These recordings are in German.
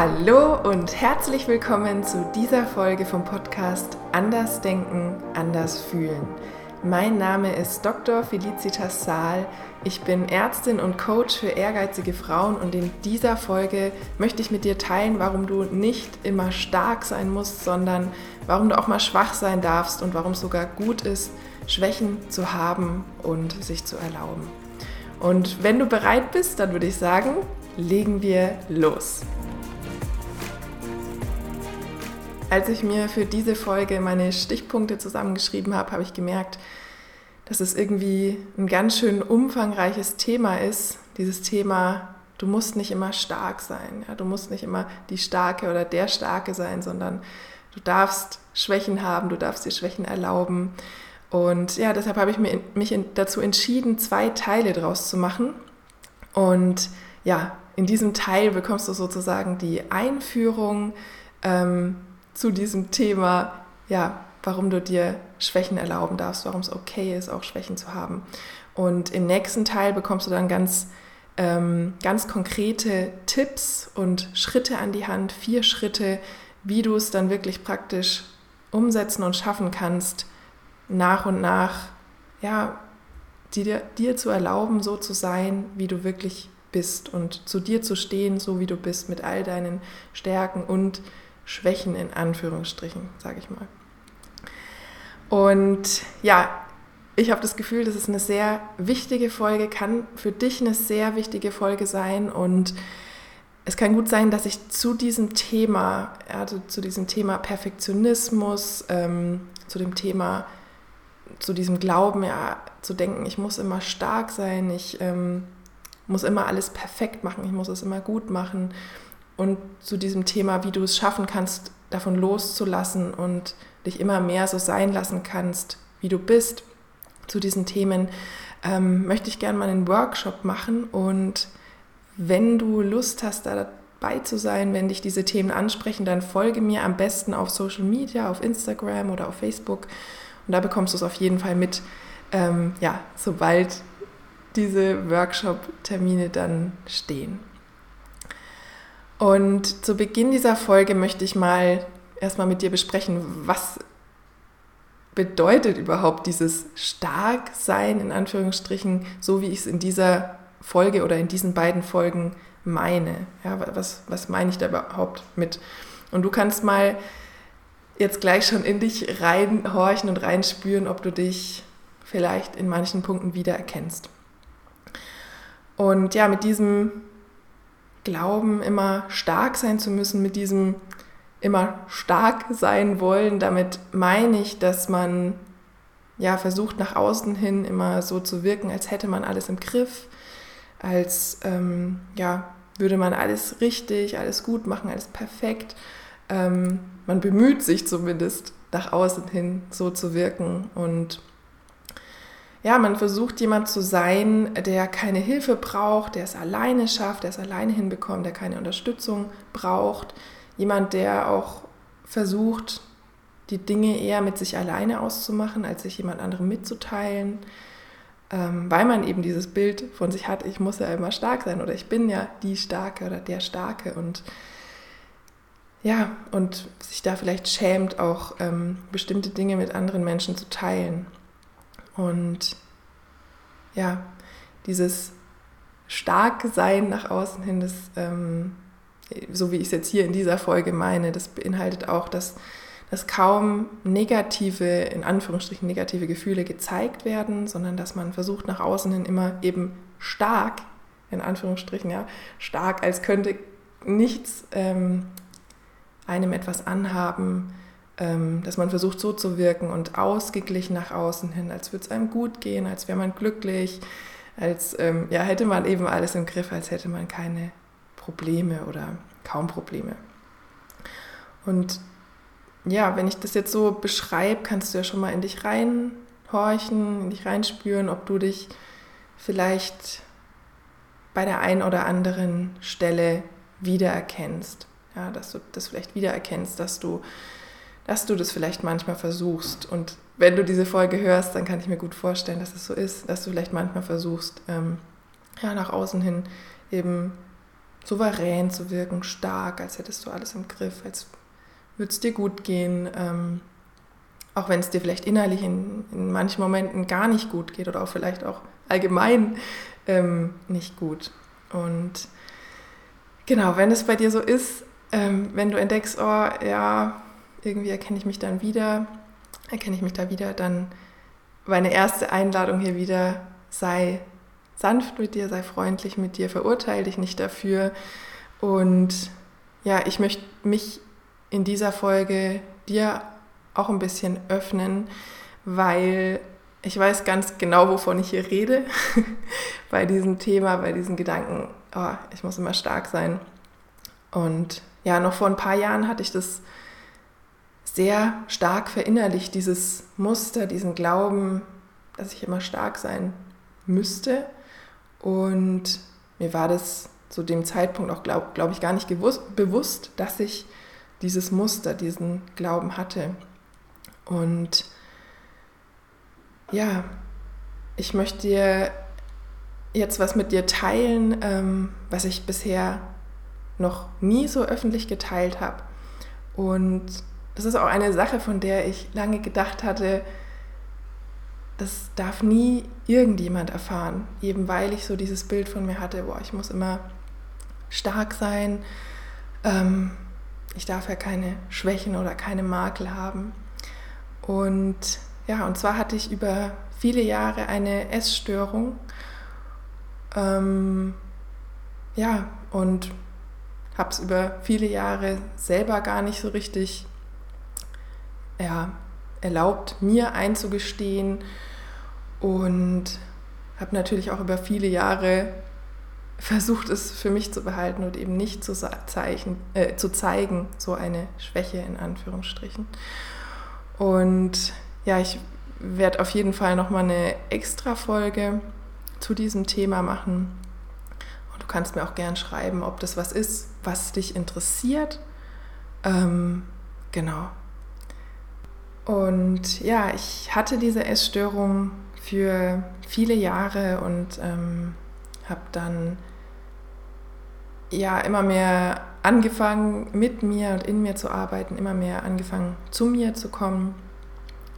Hallo und herzlich willkommen zu dieser Folge vom Podcast Anders Denken, Anders Fühlen. Mein Name ist Dr. Felicitas Saal. Ich bin Ärztin und Coach für ehrgeizige Frauen und in dieser Folge möchte ich mit dir teilen, warum du nicht immer stark sein musst, sondern warum du auch mal schwach sein darfst und warum es sogar gut ist, Schwächen zu haben und sich zu erlauben. Und wenn du bereit bist, dann würde ich sagen, legen wir los. Als ich mir für diese Folge meine Stichpunkte zusammengeschrieben habe, habe ich gemerkt, dass es irgendwie ein ganz schön umfangreiches Thema ist. Dieses Thema, du musst nicht immer stark sein. Ja? Du musst nicht immer die Starke oder der Starke sein, sondern du darfst Schwächen haben, du darfst dir Schwächen erlauben. Und ja, deshalb habe ich mich dazu entschieden, zwei Teile draus zu machen. Und ja, in diesem Teil bekommst du sozusagen die Einführung, ähm, zu diesem Thema, ja, warum du dir Schwächen erlauben darfst, warum es okay ist, auch Schwächen zu haben. Und im nächsten Teil bekommst du dann ganz, ähm, ganz konkrete Tipps und Schritte an die Hand, vier Schritte, wie du es dann wirklich praktisch umsetzen und schaffen kannst, nach und nach, ja, dir, dir zu erlauben, so zu sein, wie du wirklich bist und zu dir zu stehen, so wie du bist, mit all deinen Stärken und Schwächen in Anführungsstrichen, sage ich mal. Und ja, ich habe das Gefühl, das ist eine sehr wichtige Folge, kann für dich eine sehr wichtige Folge sein und es kann gut sein, dass ich zu diesem Thema, also zu diesem Thema Perfektionismus, ähm, zu dem Thema, zu diesem Glauben, ja, zu denken, ich muss immer stark sein, ich ähm, muss immer alles perfekt machen, ich muss es immer gut machen, und zu diesem Thema, wie du es schaffen kannst, davon loszulassen und dich immer mehr so sein lassen kannst, wie du bist. Zu diesen Themen ähm, möchte ich gerne mal einen Workshop machen und wenn du Lust hast, da dabei zu sein, wenn dich diese Themen ansprechen, dann folge mir am besten auf Social Media, auf Instagram oder auf Facebook und da bekommst du es auf jeden Fall mit, ähm, ja, sobald diese Workshop-Termine dann stehen. Und zu Beginn dieser Folge möchte ich mal erstmal mit dir besprechen, was bedeutet überhaupt dieses Starksein in Anführungsstrichen, so wie ich es in dieser Folge oder in diesen beiden Folgen meine. Ja, was, was meine ich da überhaupt mit? Und du kannst mal jetzt gleich schon in dich reinhorchen und reinspüren, ob du dich vielleicht in manchen Punkten wiedererkennst. Und ja, mit diesem glauben, immer stark sein zu müssen, mit diesem immer stark sein wollen. Damit meine ich, dass man ja versucht nach außen hin immer so zu wirken, als hätte man alles im Griff, als ähm, ja würde man alles richtig, alles gut machen, alles perfekt. Ähm, man bemüht sich zumindest nach außen hin so zu wirken und ja, man versucht jemand zu sein, der keine Hilfe braucht, der es alleine schafft, der es alleine hinbekommt, der keine Unterstützung braucht. Jemand, der auch versucht, die Dinge eher mit sich alleine auszumachen, als sich jemand anderem mitzuteilen, ähm, weil man eben dieses Bild von sich hat, ich muss ja immer stark sein oder ich bin ja die Starke oder der Starke und ja, und sich da vielleicht schämt, auch ähm, bestimmte Dinge mit anderen Menschen zu teilen. Und ja, dieses starke Sein nach außen hin, das, ähm, so wie ich es jetzt hier in dieser Folge meine, das beinhaltet auch, dass, dass kaum negative, in Anführungsstrichen negative Gefühle gezeigt werden, sondern dass man versucht nach außen hin immer eben stark, in Anführungsstrichen, ja, stark, als könnte nichts ähm, einem etwas anhaben, dass man versucht so zu wirken und ausgeglichen nach außen hin, als würde es einem gut gehen, als wäre man glücklich, als ähm, ja, hätte man eben alles im Griff, als hätte man keine Probleme oder kaum Probleme. Und ja, wenn ich das jetzt so beschreibe, kannst du ja schon mal in dich reinhorchen, in dich reinspüren, ob du dich vielleicht bei der einen oder anderen Stelle wiedererkennst. Ja, dass du das vielleicht wiedererkennst, dass du dass du das vielleicht manchmal versuchst. Und wenn du diese Folge hörst, dann kann ich mir gut vorstellen, dass es so ist, dass du vielleicht manchmal versuchst, ähm, ja, nach außen hin eben souverän zu wirken, stark, als hättest du alles im Griff, als würde es dir gut gehen, ähm, auch wenn es dir vielleicht innerlich in, in, manchen Momenten gar nicht gut geht oder auch vielleicht auch allgemein ähm, nicht gut. Und genau, wenn es bei dir so ist, ähm, wenn du entdeckst, oh ja, irgendwie erkenne ich mich dann wieder, erkenne ich mich da wieder, dann meine erste Einladung hier wieder, sei sanft mit dir, sei freundlich mit dir, verurteile dich nicht dafür. Und ja, ich möchte mich in dieser Folge dir auch ein bisschen öffnen, weil ich weiß ganz genau, wovon ich hier rede bei diesem Thema, bei diesen Gedanken, oh, ich muss immer stark sein. Und ja, noch vor ein paar Jahren hatte ich das sehr stark verinnerlicht, dieses Muster, diesen Glauben, dass ich immer stark sein müsste. Und mir war das zu dem Zeitpunkt auch, glaube glaub ich, gar nicht gewusst, bewusst, dass ich dieses Muster, diesen Glauben hatte. Und ja, ich möchte dir jetzt was mit dir teilen, ähm, was ich bisher noch nie so öffentlich geteilt habe. Und das ist auch eine Sache, von der ich lange gedacht hatte, das darf nie irgendjemand erfahren, eben weil ich so dieses Bild von mir hatte, boah, ich muss immer stark sein, ähm, ich darf ja keine Schwächen oder keine Makel haben. Und ja, und zwar hatte ich über viele Jahre eine Essstörung. Ähm, ja, und habe es über viele Jahre selber gar nicht so richtig ja, erlaubt, mir einzugestehen und habe natürlich auch über viele Jahre versucht, es für mich zu behalten und eben nicht zu, zeichen, äh, zu zeigen, so eine Schwäche in Anführungsstrichen. Und ja, ich werde auf jeden Fall nochmal eine extra Folge zu diesem Thema machen. Und du kannst mir auch gern schreiben, ob das was ist, was dich interessiert. Ähm, genau. Und ja, ich hatte diese Essstörung für viele Jahre und ähm, habe dann ja immer mehr angefangen, mit mir und in mir zu arbeiten, immer mehr angefangen, zu mir zu kommen.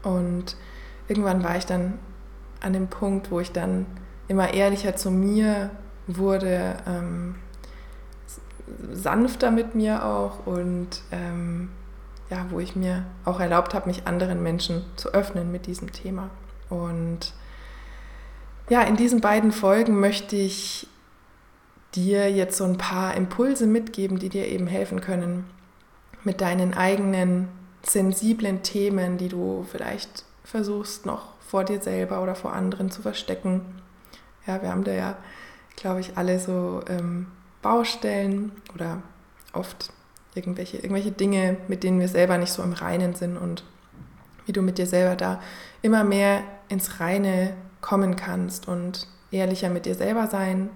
Und irgendwann war ich dann an dem Punkt, wo ich dann immer ehrlicher zu mir wurde, ähm, sanfter mit mir auch und ähm, ja, wo ich mir auch erlaubt habe, mich anderen Menschen zu öffnen mit diesem Thema. Und ja, in diesen beiden Folgen möchte ich dir jetzt so ein paar Impulse mitgeben, die dir eben helfen können, mit deinen eigenen sensiblen Themen, die du vielleicht versuchst noch vor dir selber oder vor anderen zu verstecken. Ja, wir haben da ja, glaube ich, alle so ähm, Baustellen oder oft irgendwelche, irgendwelche Dinge, mit denen wir selber nicht so im Reinen sind und wie du mit dir selber da immer mehr ins Reine kommen kannst und ehrlicher mit dir selber sein,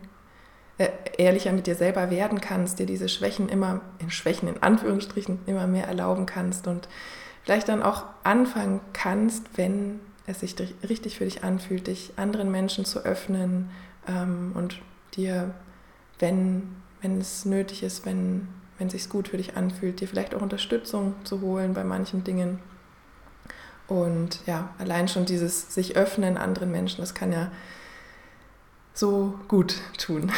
äh, ehrlicher mit dir selber werden kannst, dir diese Schwächen immer, in Schwächen in Anführungsstrichen, immer mehr erlauben kannst und vielleicht dann auch anfangen kannst, wenn es sich richtig für dich anfühlt, dich anderen Menschen zu öffnen ähm, und dir, wenn, wenn es nötig ist, wenn, wenn es sich gut für dich anfühlt, dir vielleicht auch Unterstützung zu holen bei manchen Dingen und ja, allein schon dieses sich öffnen anderen Menschen, das kann ja so gut tun.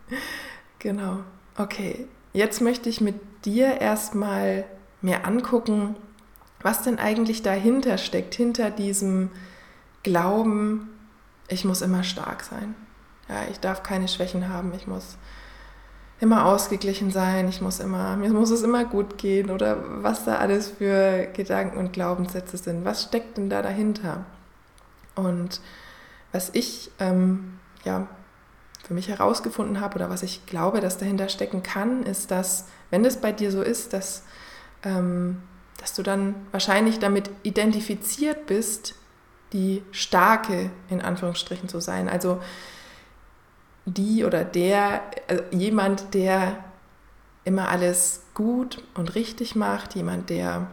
genau. Okay, jetzt möchte ich mit dir erstmal mir angucken, was denn eigentlich dahinter steckt, hinter diesem Glauben, ich muss immer stark sein. Ja, ich darf keine Schwächen haben, ich muss immer ausgeglichen sein, ich muss immer, mir muss es immer gut gehen oder was da alles für Gedanken und Glaubenssätze sind. Was steckt denn da dahinter? Und was ich ähm, ja, für mich herausgefunden habe oder was ich glaube, dass dahinter stecken kann, ist, dass, wenn es bei dir so ist, dass, ähm, dass du dann wahrscheinlich damit identifiziert bist, die Starke in Anführungsstrichen zu sein. Also die oder der, also jemand, der immer alles gut und richtig macht, jemand, der,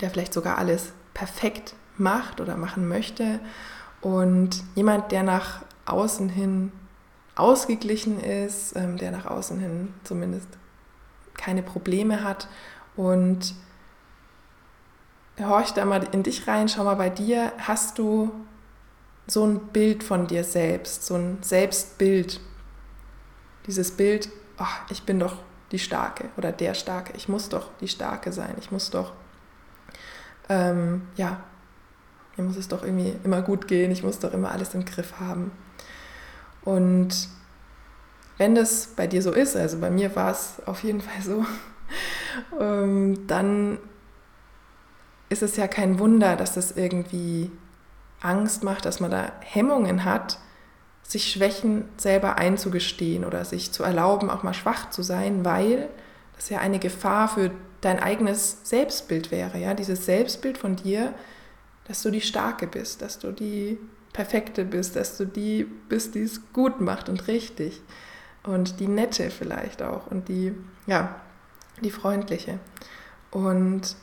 der vielleicht sogar alles perfekt macht oder machen möchte und jemand, der nach außen hin ausgeglichen ist, ähm, der nach außen hin zumindest keine Probleme hat. Und horch da mal in dich rein, schau mal bei dir, hast du so ein Bild von dir selbst, so ein Selbstbild. Dieses Bild, oh, ich bin doch die Starke oder der Starke, ich muss doch die Starke sein, ich muss doch, ähm, ja, mir muss es doch irgendwie immer gut gehen, ich muss doch immer alles im Griff haben. Und wenn das bei dir so ist, also bei mir war es auf jeden Fall so, ähm, dann ist es ja kein Wunder, dass das irgendwie Angst macht, dass man da Hemmungen hat, sich Schwächen selber einzugestehen oder sich zu erlauben, auch mal schwach zu sein, weil das ja eine Gefahr für dein eigenes Selbstbild wäre, ja, dieses Selbstbild von dir, dass du die Starke bist, dass du die Perfekte bist, dass du die bist, die es gut macht und richtig und die Nette vielleicht auch und die, ja, die Freundliche. Und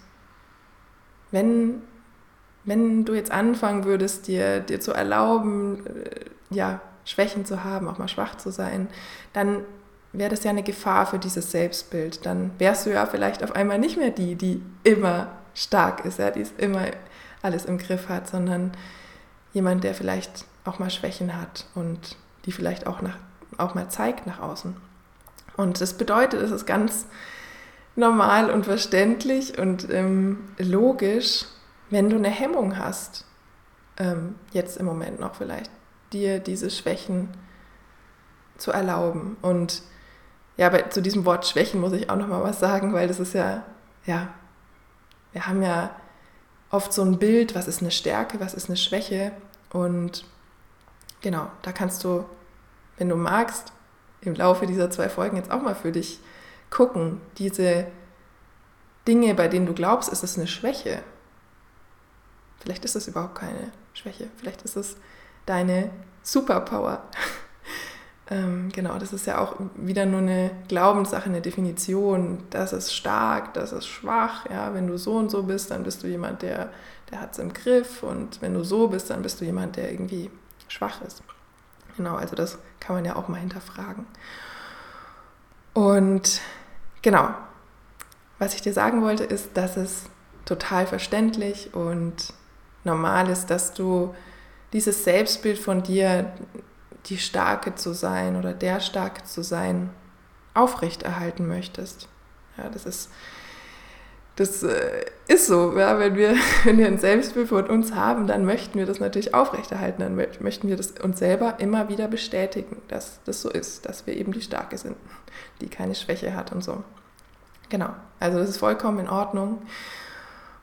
wenn, wenn du jetzt anfangen würdest, dir, dir zu erlauben, äh, ja, Schwächen zu haben, auch mal schwach zu sein, dann wäre das ja eine Gefahr für dieses Selbstbild. Dann wärst du ja vielleicht auf einmal nicht mehr die, die immer stark ist, ja, die es immer alles im Griff hat, sondern jemand, der vielleicht auch mal Schwächen hat und die vielleicht auch, nach, auch mal zeigt nach außen. Und das bedeutet, es ist ganz normal und verständlich und ähm, logisch, wenn du eine Hemmung hast, ähm, jetzt im Moment noch vielleicht, dir diese Schwächen zu erlauben. Und ja, bei, zu diesem Wort Schwächen muss ich auch noch mal was sagen, weil das ist ja, ja, wir haben ja oft so ein Bild, was ist eine Stärke, was ist eine Schwäche. Und genau, da kannst du, wenn du magst, im Laufe dieser zwei Folgen jetzt auch mal für dich gucken, diese Dinge, bei denen du glaubst, ist es eine Schwäche. Vielleicht ist es überhaupt keine Schwäche, vielleicht ist es deine Superpower. ähm, genau, das ist ja auch wieder nur eine Glaubenssache, eine Definition. Das ist stark, das ist schwach. Ja, wenn du so und so bist, dann bist du jemand, der, der hat es im Griff. Und wenn du so bist, dann bist du jemand, der irgendwie schwach ist. Genau, also das kann man ja auch mal hinterfragen. Und genau, was ich dir sagen wollte, ist, dass es total verständlich und normal ist, dass du dieses Selbstbild von dir, die Starke zu sein oder der Starke zu sein, aufrechterhalten möchtest. Ja, das ist, das äh, ist so. Ja, wenn, wir, wenn wir ein Selbstbild von uns haben, dann möchten wir das natürlich aufrechterhalten. Dann möchten wir das uns selber immer wieder bestätigen, dass das so ist, dass wir eben die Starke sind, die keine Schwäche hat und so. Genau, also das ist vollkommen in Ordnung.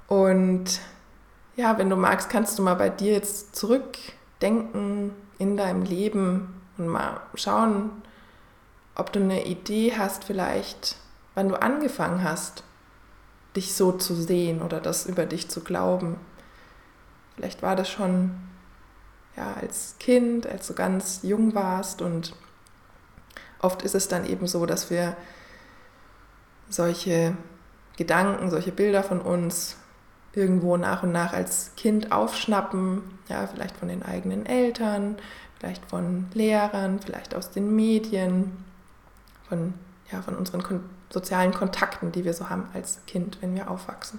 Und ja, wenn du magst, kannst du mal bei dir jetzt zurückdenken in deinem Leben und mal schauen, ob du eine Idee hast, vielleicht, wann du angefangen hast, dich so zu sehen oder das über dich zu glauben. Vielleicht war das schon ja, als Kind, als du ganz jung warst und oft ist es dann eben so, dass wir solche Gedanken, solche Bilder von uns irgendwo nach und nach als Kind aufschnappen, ja, vielleicht von den eigenen Eltern, vielleicht von Lehrern, vielleicht aus den Medien, von, ja, von unseren kon sozialen Kontakten, die wir so haben als Kind, wenn wir aufwachsen.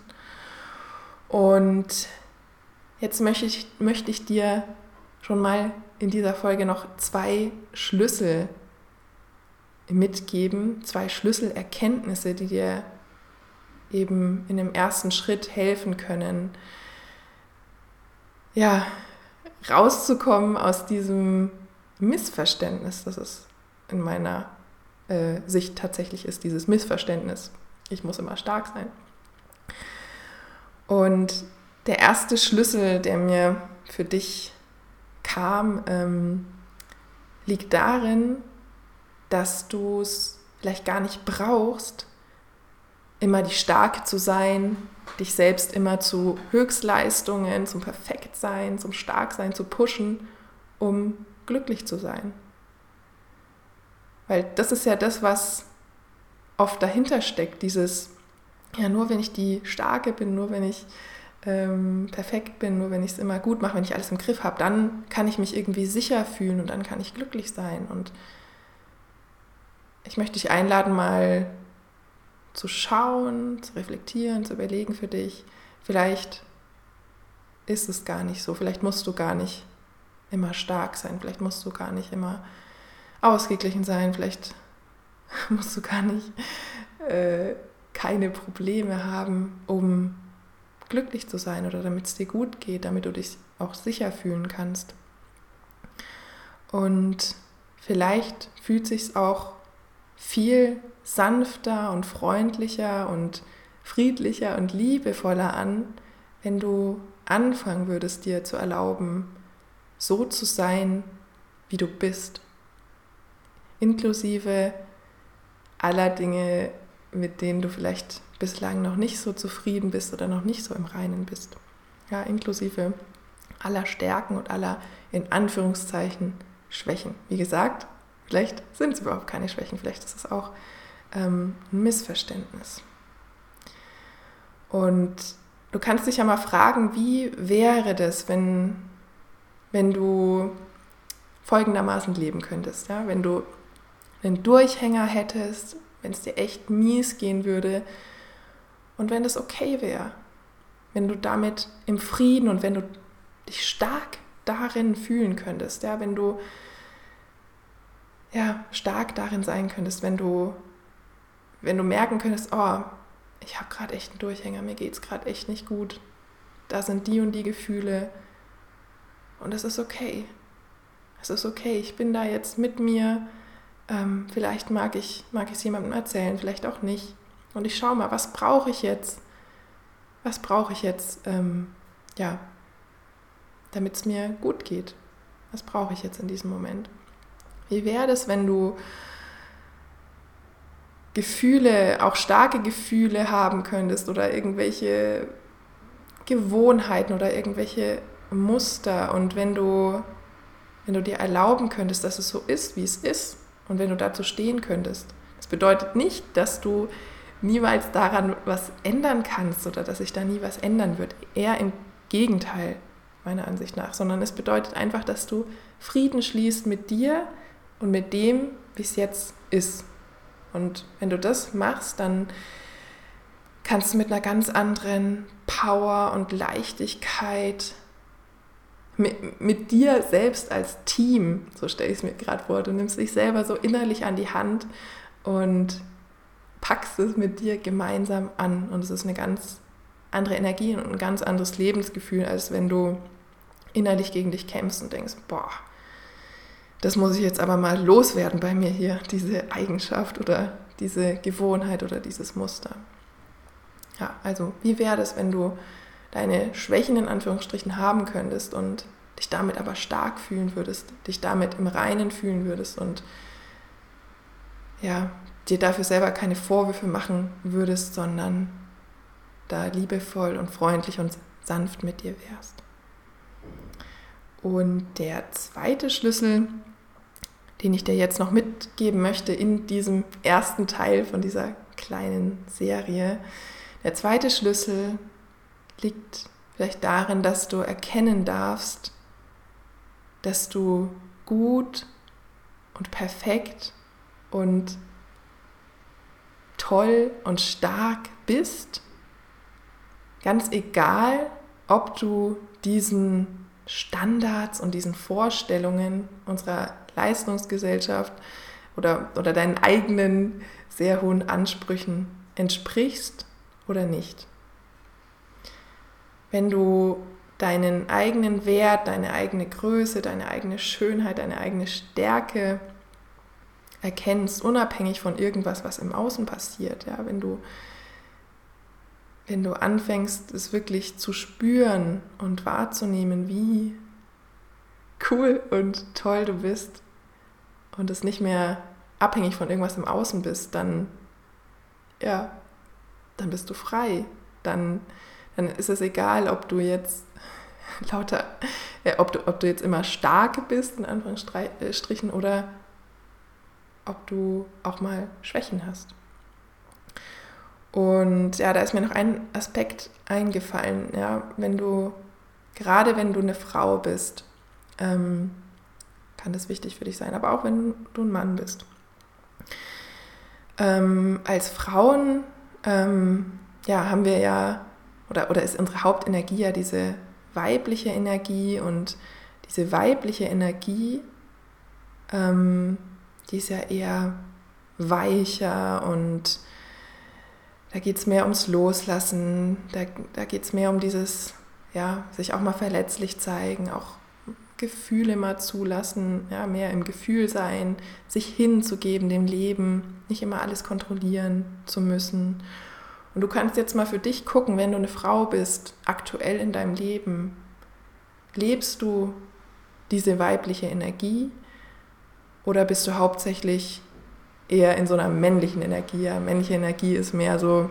Und jetzt möchte ich, möchte ich dir schon mal in dieser Folge noch zwei Schlüssel mitgeben, zwei Schlüsselerkenntnisse, die dir eben in dem ersten Schritt helfen können, ja, rauszukommen aus diesem Missverständnis, das es in meiner äh, Sicht tatsächlich ist, dieses Missverständnis. Ich muss immer stark sein. Und der erste Schlüssel, der mir für dich kam, ähm, liegt darin, dass du es vielleicht gar nicht brauchst, immer die Starke zu sein, dich selbst immer zu Höchstleistungen, zum Perfektsein, zum Starksein zu pushen, um glücklich zu sein. Weil das ist ja das, was oft dahinter steckt, dieses, ja, nur wenn ich die Starke bin, nur wenn ich ähm, perfekt bin, nur wenn ich es immer gut mache, wenn ich alles im Griff habe, dann kann ich mich irgendwie sicher fühlen und dann kann ich glücklich sein. Und ich möchte dich einladen, mal zu schauen, zu reflektieren, zu überlegen für dich. Vielleicht ist es gar nicht so, vielleicht musst du gar nicht immer stark sein, vielleicht musst du gar nicht immer ausgeglichen sein, vielleicht musst du gar nicht äh, keine Probleme haben, um glücklich zu sein oder damit es dir gut geht, damit du dich auch sicher fühlen kannst. Und vielleicht fühlt sich auch viel sanfter und freundlicher und friedlicher und liebevoller an, wenn du anfangen würdest, dir zu erlauben, so zu sein, wie du bist, inklusive aller Dinge, mit denen du vielleicht bislang noch nicht so zufrieden bist oder noch nicht so im Reinen bist. Ja, inklusive aller Stärken und aller in Anführungszeichen Schwächen. Wie gesagt, vielleicht sind es überhaupt keine Schwächen, vielleicht ist es auch ähm, ein Missverständnis. Und du kannst dich ja mal fragen, wie wäre das, wenn, wenn du folgendermaßen leben könntest, ja? wenn du einen Durchhänger hättest, wenn es dir echt mies gehen würde und wenn das okay wäre, wenn du damit im Frieden und wenn du dich stark darin fühlen könntest, ja, wenn du ja, stark darin sein könntest, wenn du, wenn du merken könntest, oh, ich habe gerade echt einen Durchhänger, mir geht es gerade echt nicht gut, da sind die und die Gefühle und es ist okay. Es ist okay, ich bin da jetzt mit mir, ähm, vielleicht mag ich mag es jemandem erzählen, vielleicht auch nicht. Und ich schaue mal, was brauche ich jetzt? Was brauche ich jetzt, ähm, ja, damit es mir gut geht? Was brauche ich jetzt in diesem Moment? Wie wäre das, wenn du Gefühle, auch starke Gefühle haben könntest oder irgendwelche Gewohnheiten oder irgendwelche Muster und wenn du, wenn du dir erlauben könntest, dass es so ist, wie es ist und wenn du dazu stehen könntest. Das bedeutet nicht, dass du niemals daran was ändern kannst oder dass sich da nie was ändern wird. Eher im Gegenteil, meiner Ansicht nach, sondern es bedeutet einfach, dass du Frieden schließt mit dir und mit dem, wie es jetzt ist. Und wenn du das machst, dann kannst du mit einer ganz anderen Power und Leichtigkeit mit, mit dir selbst als Team, so stelle ich es mir gerade vor, du nimmst dich selber so innerlich an die Hand und packst es mit dir gemeinsam an. Und es ist eine ganz andere Energie und ein ganz anderes Lebensgefühl, als wenn du innerlich gegen dich kämpfst und denkst, boah, das muss ich jetzt aber mal loswerden bei mir hier, diese Eigenschaft oder diese Gewohnheit oder dieses Muster. Ja, also wie wäre das, wenn du deine Schwächen in Anführungsstrichen haben könntest und dich damit aber stark fühlen würdest, dich damit im Reinen fühlen würdest und ja, dir dafür selber keine Vorwürfe machen würdest, sondern da liebevoll und freundlich und sanft mit dir wärst. Und der zweite Schlüssel, den ich dir jetzt noch mitgeben möchte in diesem ersten Teil von dieser kleinen Serie, der zweite Schlüssel liegt vielleicht darin, dass du erkennen darfst, dass du gut und perfekt und toll und stark bist, ganz egal, ob du diesen Standards und diesen Vorstellungen unserer Leistungsgesellschaft oder, oder deinen eigenen sehr hohen Ansprüchen entsprichst oder nicht. Wenn du deinen eigenen Wert, deine eigene Größe, deine eigene Schönheit, deine eigene Stärke erkennst, unabhängig von irgendwas, was im Außen passiert, ja, wenn du wenn du anfängst, es wirklich zu spüren und wahrzunehmen, wie cool und toll du bist und es nicht mehr abhängig von irgendwas im Außen bist, dann ja, dann bist du frei. Dann, dann ist es egal, ob du jetzt lauter, äh, ob, du, ob du jetzt immer stark bist, in Anführungsstrichen, oder ob du auch mal Schwächen hast. Und ja, da ist mir noch ein Aspekt eingefallen, ja, wenn du, gerade wenn du eine Frau bist, ähm, kann das wichtig für dich sein, aber auch wenn du ein Mann bist. Ähm, als Frauen ähm, ja, haben wir ja, oder, oder ist unsere Hauptenergie ja diese weibliche Energie und diese weibliche Energie, ähm, die ist ja eher weicher und da geht es mehr ums Loslassen, da, da geht es mehr um dieses, ja, sich auch mal verletzlich zeigen, auch Gefühle mal zulassen, ja, mehr im Gefühl sein, sich hinzugeben dem Leben, nicht immer alles kontrollieren zu müssen. Und du kannst jetzt mal für dich gucken, wenn du eine Frau bist, aktuell in deinem Leben, lebst du diese weibliche Energie oder bist du hauptsächlich eher in so einer männlichen Energie? Ja, männliche Energie ist mehr so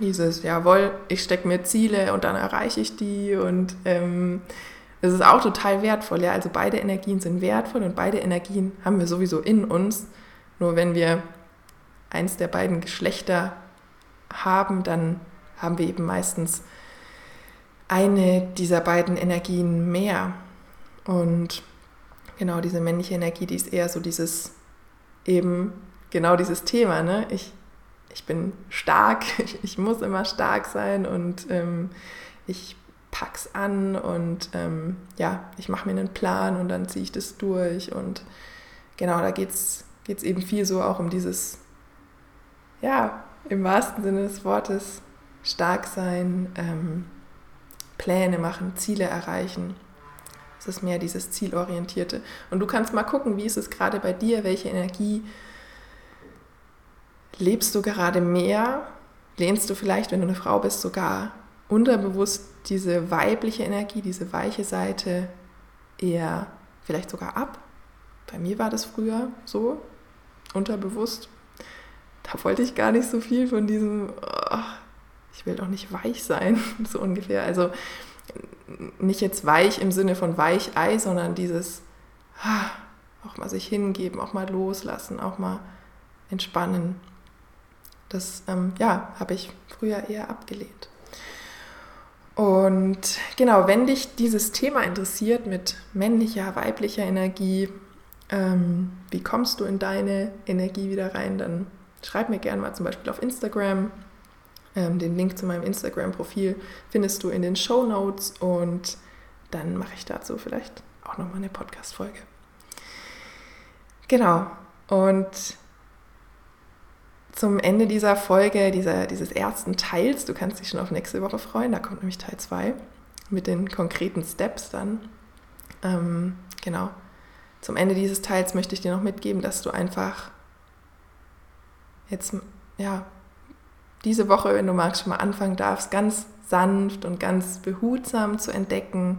dieses, jawohl, ich stecke mir Ziele und dann erreiche ich die und ähm, ist auch total wertvoll. Ja? Also beide Energien sind wertvoll und beide Energien haben wir sowieso in uns. Nur wenn wir eins der beiden Geschlechter haben, dann haben wir eben meistens eine dieser beiden Energien mehr. Und genau diese männliche Energie, die ist eher so dieses eben genau dieses Thema. Ne? Ich, ich bin stark, ich, muss immer stark sein und ähm, ich pack's an und ähm, ja, ich mache mir einen Plan und dann ziehe ich das durch. Und genau, da geht es eben viel so auch um dieses, ja, im wahrsten Sinne des Wortes, stark sein, ähm, Pläne machen, Ziele erreichen. Es ist mehr dieses Zielorientierte. Und du kannst mal gucken, wie ist es gerade bei dir, welche Energie lebst du gerade mehr? Lehnst du vielleicht, wenn du eine Frau bist, sogar unterbewusst diese weibliche Energie, diese weiche Seite eher vielleicht sogar ab. Bei mir war das früher so, unterbewusst. Da wollte ich gar nicht so viel von diesem, oh, ich will doch nicht weich sein, so ungefähr. Also nicht jetzt weich im Sinne von Weichei, sondern dieses ah, auch mal sich hingeben, auch mal loslassen, auch mal entspannen. Das ähm, ja, habe ich früher eher abgelehnt. Und genau, wenn dich dieses Thema interessiert mit männlicher, weiblicher Energie, ähm, wie kommst du in deine Energie wieder rein, dann schreib mir gerne mal zum Beispiel auf Instagram. Ähm, den Link zu meinem Instagram-Profil findest du in den Show Notes und dann mache ich dazu vielleicht auch nochmal eine Podcast-Folge. Genau, und zum Ende dieser Folge, dieser, dieses ersten Teils. Du kannst dich schon auf nächste Woche freuen. Da kommt nämlich Teil 2 mit den konkreten Steps dann. Ähm, genau. Zum Ende dieses Teils möchte ich dir noch mitgeben, dass du einfach jetzt, ja, diese Woche, wenn du magst, schon mal anfangen darfst, ganz sanft und ganz behutsam zu entdecken,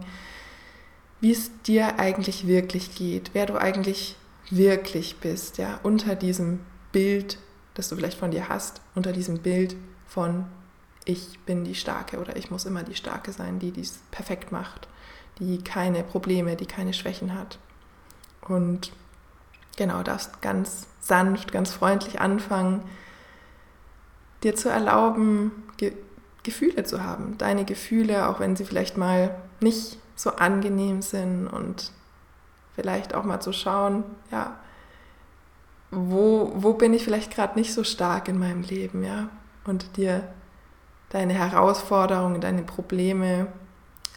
wie es dir eigentlich wirklich geht, wer du eigentlich wirklich bist, ja, unter diesem Bild das du vielleicht von dir hast, unter diesem Bild von ich bin die Starke oder ich muss immer die Starke sein, die dies perfekt macht, die keine Probleme, die keine Schwächen hat. Und genau, darfst ganz sanft, ganz freundlich anfangen, dir zu erlauben, Ge Gefühle zu haben. Deine Gefühle, auch wenn sie vielleicht mal nicht so angenehm sind und vielleicht auch mal zu schauen, ja, wo, wo bin ich vielleicht gerade nicht so stark in meinem Leben, ja? Und dir deine Herausforderungen, deine Probleme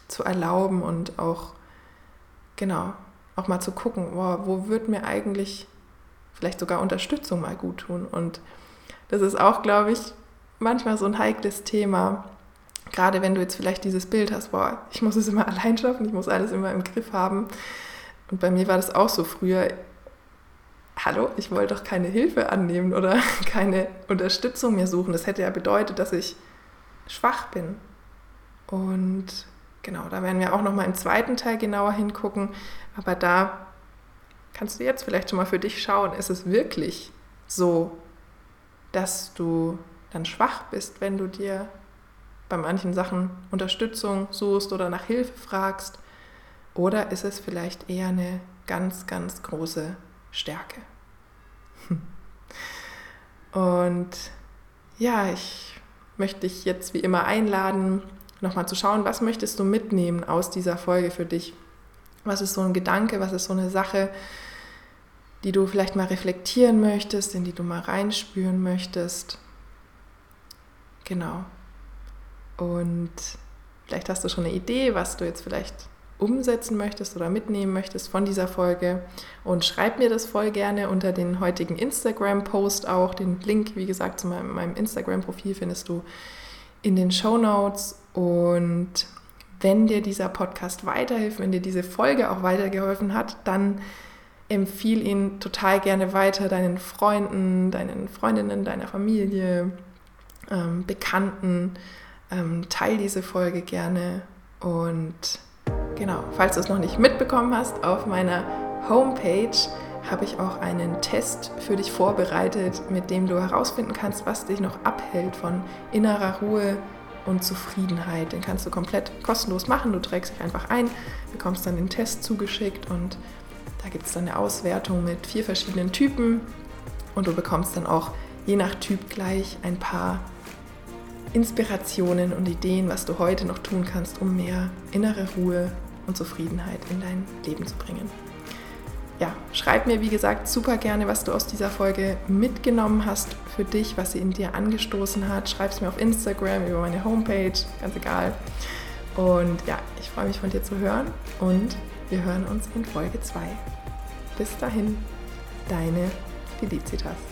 zu erlauben und auch, genau, auch mal zu gucken, wow, wo wird mir eigentlich vielleicht sogar Unterstützung mal gut tun. Und das ist auch, glaube ich, manchmal so ein heikles Thema. Gerade wenn du jetzt vielleicht dieses Bild hast, boah, ich muss es immer allein schaffen, ich muss alles immer im Griff haben. Und bei mir war das auch so früher hallo, ich wollte doch keine Hilfe annehmen oder keine Unterstützung mehr suchen. Das hätte ja bedeutet, dass ich schwach bin. Und genau, da werden wir auch noch mal im zweiten Teil genauer hingucken. Aber da kannst du jetzt vielleicht schon mal für dich schauen, ist es wirklich so, dass du dann schwach bist, wenn du dir bei manchen Sachen Unterstützung suchst oder nach Hilfe fragst? Oder ist es vielleicht eher eine ganz, ganz große Stärke? Und ja, ich möchte ich jetzt wie immer einladen, nochmal zu schauen, was möchtest du mitnehmen aus dieser Folge für dich? Was ist so ein Gedanke, was ist so eine Sache, die du vielleicht mal reflektieren möchtest, in die du mal reinspüren möchtest? Genau. Und vielleicht hast du schon eine Idee, was du jetzt vielleicht umsetzen möchtest oder mitnehmen möchtest von dieser Folge. Und schreib mir das voll gerne unter den heutigen Instagram-Post auch. Den Link, wie gesagt, zu meinem, meinem Instagram-Profil findest du in den Show Notes. Und wenn dir dieser Podcast weiterhilft, wenn dir diese Folge auch weitergeholfen hat, dann empfiehl ihn total gerne weiter deinen Freunden, deinen Freundinnen, deiner Familie, ähm, Bekannten. Ähm, teil diese Folge gerne und genau, falls du es noch nicht mitbekommen hast, auf meiner Homepage habe ich auch einen Test für dich vorbereitet, mit dem du herausfinden kannst, was dich noch abhält von innerer Ruhe und Zufriedenheit. Den kannst du komplett kostenlos machen. Du trägst dich einfach ein, bekommst dann den Test zugeschickt und da gibt es dann eine Auswertung mit vier verschiedenen Typen und du bekommst dann auch je nach Typ gleich ein paar Inspirationen und Ideen, was du heute noch tun kannst, um mehr innere Ruhe und Zufriedenheit in dein Leben zu bringen. Ja, schreib mir wie gesagt super gerne, was du aus dieser Folge mitgenommen hast für dich, was sie in dir angestoßen hat. Schreib es mir auf Instagram, über meine Homepage, ganz egal. Und ja, ich freue mich von dir zu hören und wir hören uns in Folge 2. Bis dahin, deine Felicitas.